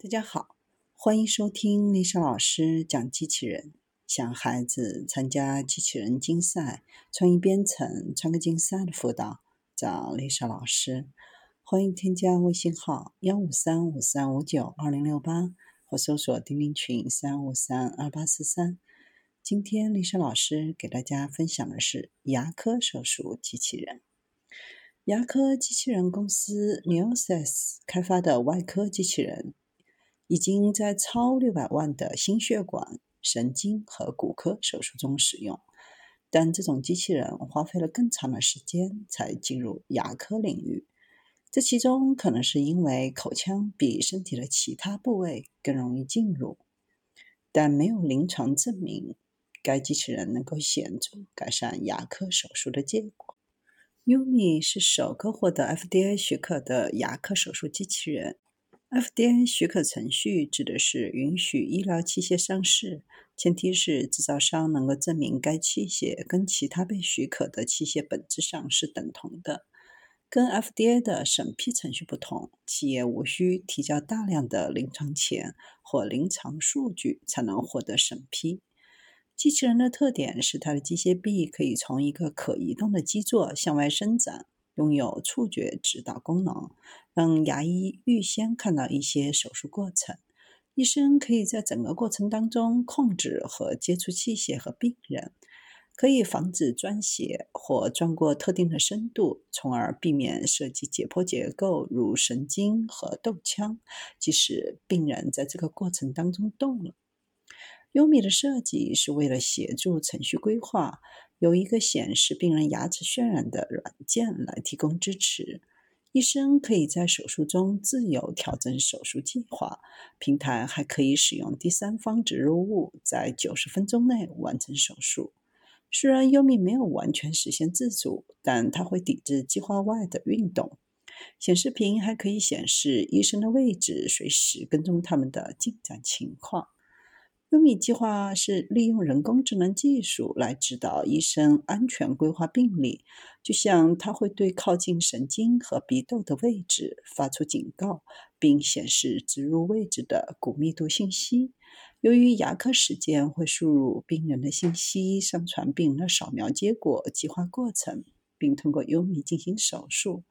大家好，欢迎收听丽莎老师讲机器人。想孩子参加机器人竞赛、创意编程、创客竞赛的辅导，找丽莎老师。欢迎添加微信号幺五三五三五九二零六八，或搜索钉钉群三五三二八四三。今天丽莎老师给大家分享的是牙科手术机器人。牙科机器人公司 Neosys 开发的外科机器人。已经在超六百万的心血管、神经和骨科手术中使用，但这种机器人花费了更长的时间才进入牙科领域。这其中可能是因为口腔比身体的其他部位更容易进入，但没有临床证明该机器人能够显著改善牙科手术的结果。Umi 是首个获得 FDA 许可的牙科手术机器人。FDA 许可程序指的是允许医疗器械上市，前提是制造商能够证明该器械跟其他被许可的器械本质上是等同的。跟 FDA 的审批程序不同，企业无需提交大量的临床前或临床数据才能获得审批。机器人的特点是它的机械臂可以从一个可移动的基座向外伸展。拥有触觉指导功能，让牙医预先看到一些手术过程。医生可以在整个过程当中控制和接触器械和病人，可以防止钻血或钻过特定的深度，从而避免涉及解剖结构如神经和窦腔，即使病人在这个过程当中动了。优米的设计是为了协助程序规划。有一个显示病人牙齿渲染的软件来提供支持。医生可以在手术中自由调整手术计划。平台还可以使用第三方植入物，在九十分钟内完成手术。虽然优米没有完全实现自主，但它会抵制计划外的运动。显示屏还可以显示医生的位置，随时跟踪他们的进展情况。优米计划是利用人工智能技术来指导医生安全规划病例，就像它会对靠近神经和鼻窦的位置发出警告，并显示植入位置的骨密度信息。由于牙科时间会输入病人的信息，上传病人的扫描结果、计划过程，并通过优米进行手术。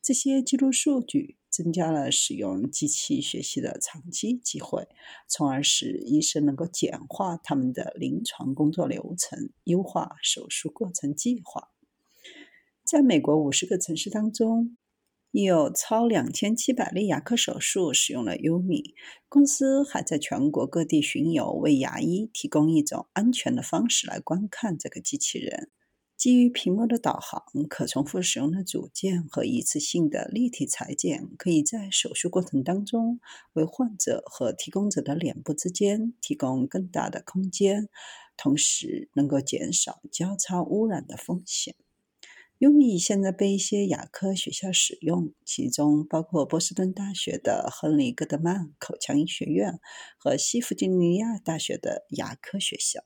这些记录数据增加了使用机器学习的长期机会，从而使医生能够简化他们的临床工作流程，优化手术过程计划。在美国五十个城市当中，已有超两千七百例牙科手术使用了优米。公司还在全国各地巡游，为牙医提供一种安全的方式来观看这个机器人。基于屏幕的导航、可重复使用的组件和一次性的立体裁剪，可以在手术过程当中为患者和提供者的脸部之间提供更大的空间，同时能够减少交叉污染的风险。优米现在被一些牙科学校使用，其中包括波士顿大学的亨利·戈德曼口腔医学院和西弗吉尼亚大学的牙科学校。